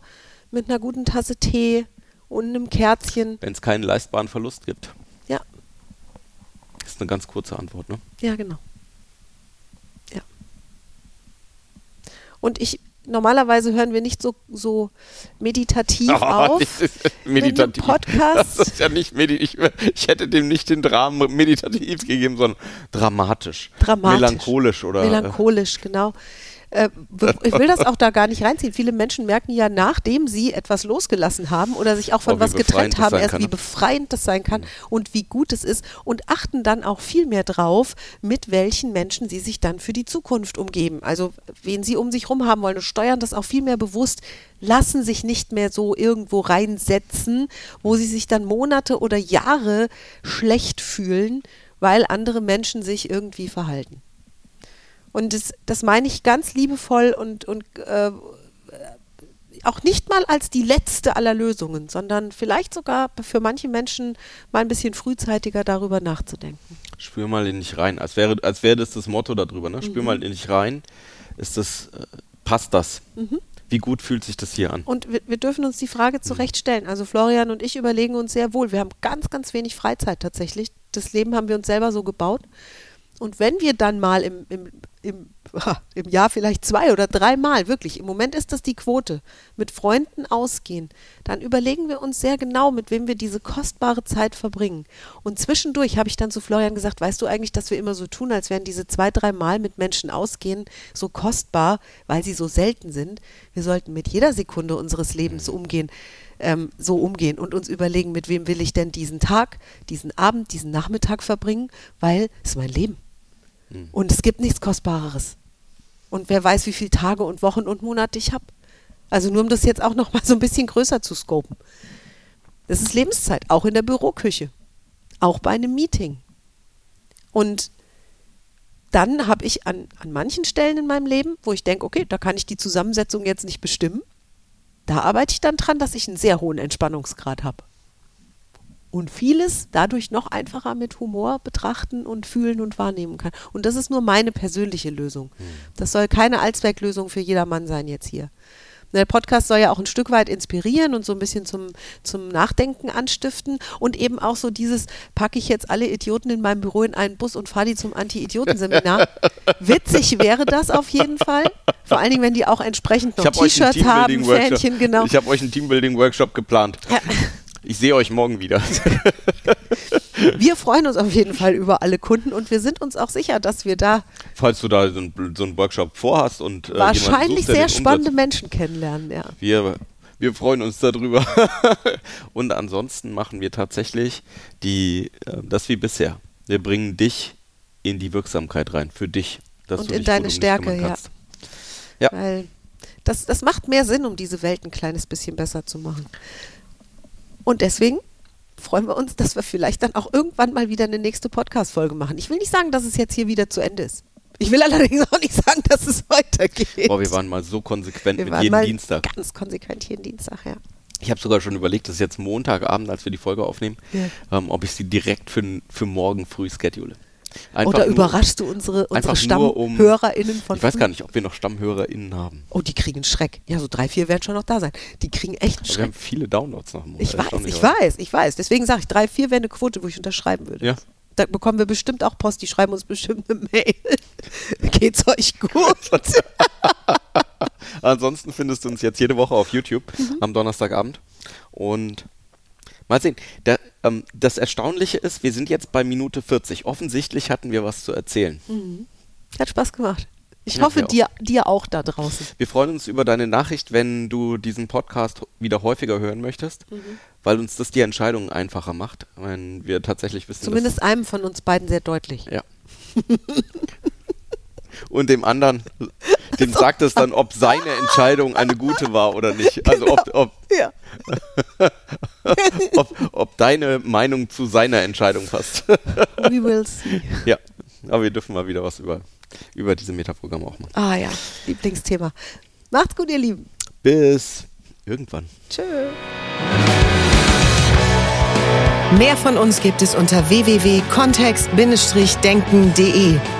mit einer guten Tasse Tee und einem Kerzchen.
Wenn es keinen leistbaren Verlust gibt.
Ja,
Das ist eine ganz kurze Antwort, ne?
ja, genau. Und ich, normalerweise hören wir nicht so, so meditativ auf.
das ist meditativ.
Podcast.
Das ist ja nicht meditativ. Ich, ich hätte dem nicht den Dramen meditativ gegeben, sondern dramatisch.
Dramatisch.
Melancholisch oder.
Melancholisch, genau. Äh, ich will das auch da gar nicht reinziehen. Viele Menschen merken ja, nachdem sie etwas losgelassen haben oder sich auch von
Oh,
was getrennt haben, erst
kann,
wie
ne?
befreiend das sein kann und wie gut es ist und achten dann auch viel mehr drauf, mit welchen Menschen sie sich dann für die Zukunft umgeben. Also wen sie um sich rum haben wollen und steuern das auch viel mehr bewusst, lassen sich nicht mehr so irgendwo reinsetzen, wo sie sich dann Monate oder Jahre schlecht fühlen, weil andere Menschen sich irgendwie verhalten. Und das, das meine ich ganz liebevoll und, und äh, auch nicht mal als die letzte aller Lösungen, sondern vielleicht sogar für manche Menschen mal ein bisschen frühzeitiger darüber nachzudenken.
Spür mal in dich rein. Als wäre, als wäre das das Motto darüber, ne?
Mhm.
Spür mal in dich rein. Ist das, äh, passt das?
Mhm.
Wie gut fühlt sich das hier an?
Und wir, wir dürfen uns die Frage zurechtstellen. Also Florian und ich überlegen uns sehr wohl. Wir haben ganz, ganz wenig Freizeit tatsächlich. Das Leben haben wir uns selber so gebaut. Und wenn wir dann mal im, im, im, im Jahr vielleicht zwei oder dreimal, wirklich, im Moment ist das die Quote, mit Freunden ausgehen, dann überlegen wir uns sehr genau, mit wem wir diese kostbare Zeit verbringen. Und zwischendurch habe ich dann zu Florian gesagt, weißt du eigentlich, dass wir immer so tun, als wären diese zwei, dreimal mit Menschen ausgehen so kostbar, weil sie so selten sind. Wir sollten mit jeder Sekunde unseres Lebens umgehen ähm, so umgehen und uns überlegen, mit wem will ich denn diesen Tag, diesen Abend, diesen Nachmittag verbringen, weil es ist mein Leben. Und es gibt nichts Kostbareres. Und wer weiß, wie viele Tage und Wochen und Monate ich habe. Also nur um das jetzt auch noch mal so ein bisschen größer zu scopen. Das ist Lebenszeit, auch in der Büroküche, auch bei einem Meeting. Und dann habe ich an, an manchen Stellen in meinem Leben, wo ich denke, okay, da kann ich die Zusammensetzung jetzt nicht bestimmen, da arbeite ich dann dran, dass ich einen sehr hohen Entspannungsgrad habe. Und vieles dadurch noch einfacher mit Humor betrachten und fühlen und wahrnehmen kann. Und das ist nur meine persönliche Lösung. Das soll keine Allzwecklösung für jedermann sein jetzt hier. Der Podcast soll ja auch ein Stück weit inspirieren und so ein bisschen zum, zum Nachdenken anstiften und eben auch so dieses, packe ich jetzt alle Idioten in meinem Büro in einen Bus und fahre die zum Anti-Idioten-Seminar. Witzig wäre das auf jeden Fall. Vor allen Dingen, wenn die auch entsprechend noch T-Shirts haben, Fähnchen, genau.
Ich habe euch einen Teambuilding-Workshop geplant.
Ja.
Ich sehe euch morgen wieder.
Wir freuen uns auf jeden Fall über alle Kunden und wir sind uns auch sicher, dass wir da
Falls du da so einen, so Workshop vorhast und äh,
wahrscheinlich
suchst,
sehr spannende Menschen kennenlernen. Ja.
Wir, wir freuen uns darüber. und ansonsten machen wir tatsächlich die, äh, das wie bisher. Wir bringen dich in die Wirksamkeit rein, für dich. Dass
Und
du
in deine Stärke, ja.
Ja.
Weil das, das macht mehr Sinn, um diese Welt ein kleines bisschen besser zu machen. Und deswegen freuen wir uns, dass wir vielleicht dann auch irgendwann mal wieder eine nächste Podcast-Folge machen. Ich will nicht sagen, dass es jetzt hier wieder zu Ende ist. Ich will allerdings auch nicht sagen, dass es weitergeht.
Boah, wir waren mal so konsequent
Wir
mit
waren
jedem
mal
Dienstag.
Ganz konsequent jeden Dienstag, ja.
Ich habe sogar schon überlegt, das ist jetzt Montagabend, als wir die Folge aufnehmen,
Ja.
ähm, ob ich sie direkt für, für morgen früh schedule. Einfach
Oder
nur-
überraschst du unsere, unsere
nur um-
StammhörerInnen von
Ich weiß gar nicht, ob wir noch StammhörerInnen haben.
Oh, die kriegen Schreck. Ja, so drei, vier werden schon noch da sein. Die kriegen echt einen
Aber wir
Schreck.
haben viele Downloads noch. im Monat,
Ich weiß, ich weiß, ich weiß. Deswegen sage ich, drei, vier wäre eine Quote, wo ich unterschreiben würde.
Ja.
Da bekommen wir bestimmt auch Post, die schreiben uns bestimmt eine Mail. Geht's euch gut?
Ansonsten findest du uns jetzt jede Woche auf YouTube
Mhm.
am Donnerstagabend. Und mal sehen. Da, ähm, das Erstaunliche ist, wir sind jetzt bei Minute 40. Offensichtlich hatten wir was zu erzählen.
Hat Spaß gemacht. Ich
Ja,
hoffe, dir, dir auch da draußen.
Wir freuen uns über deine Nachricht, wenn du diesen Podcast wieder häufiger hören möchtest,
Mhm.
weil uns das die Entscheidung einfacher macht, wenn wir tatsächlich wissen,
Zumindest einem von uns beiden sehr deutlich.
ja. Und dem anderen, dem sagt es dann, ob seine Entscheidung eine gute war oder nicht. Also ob, ob,
Ja.
ob, ob deine Meinung zu seiner Entscheidung passt.
We will see.
ja, aber wir dürfen mal wieder was über, über diese Metaprogramme auch machen.
Ah ja, Lieblingsthema. Macht's gut, ihr Lieben.
Bis irgendwann.
Tschö.
Mehr von uns gibt es unter www.kontext-denken.de.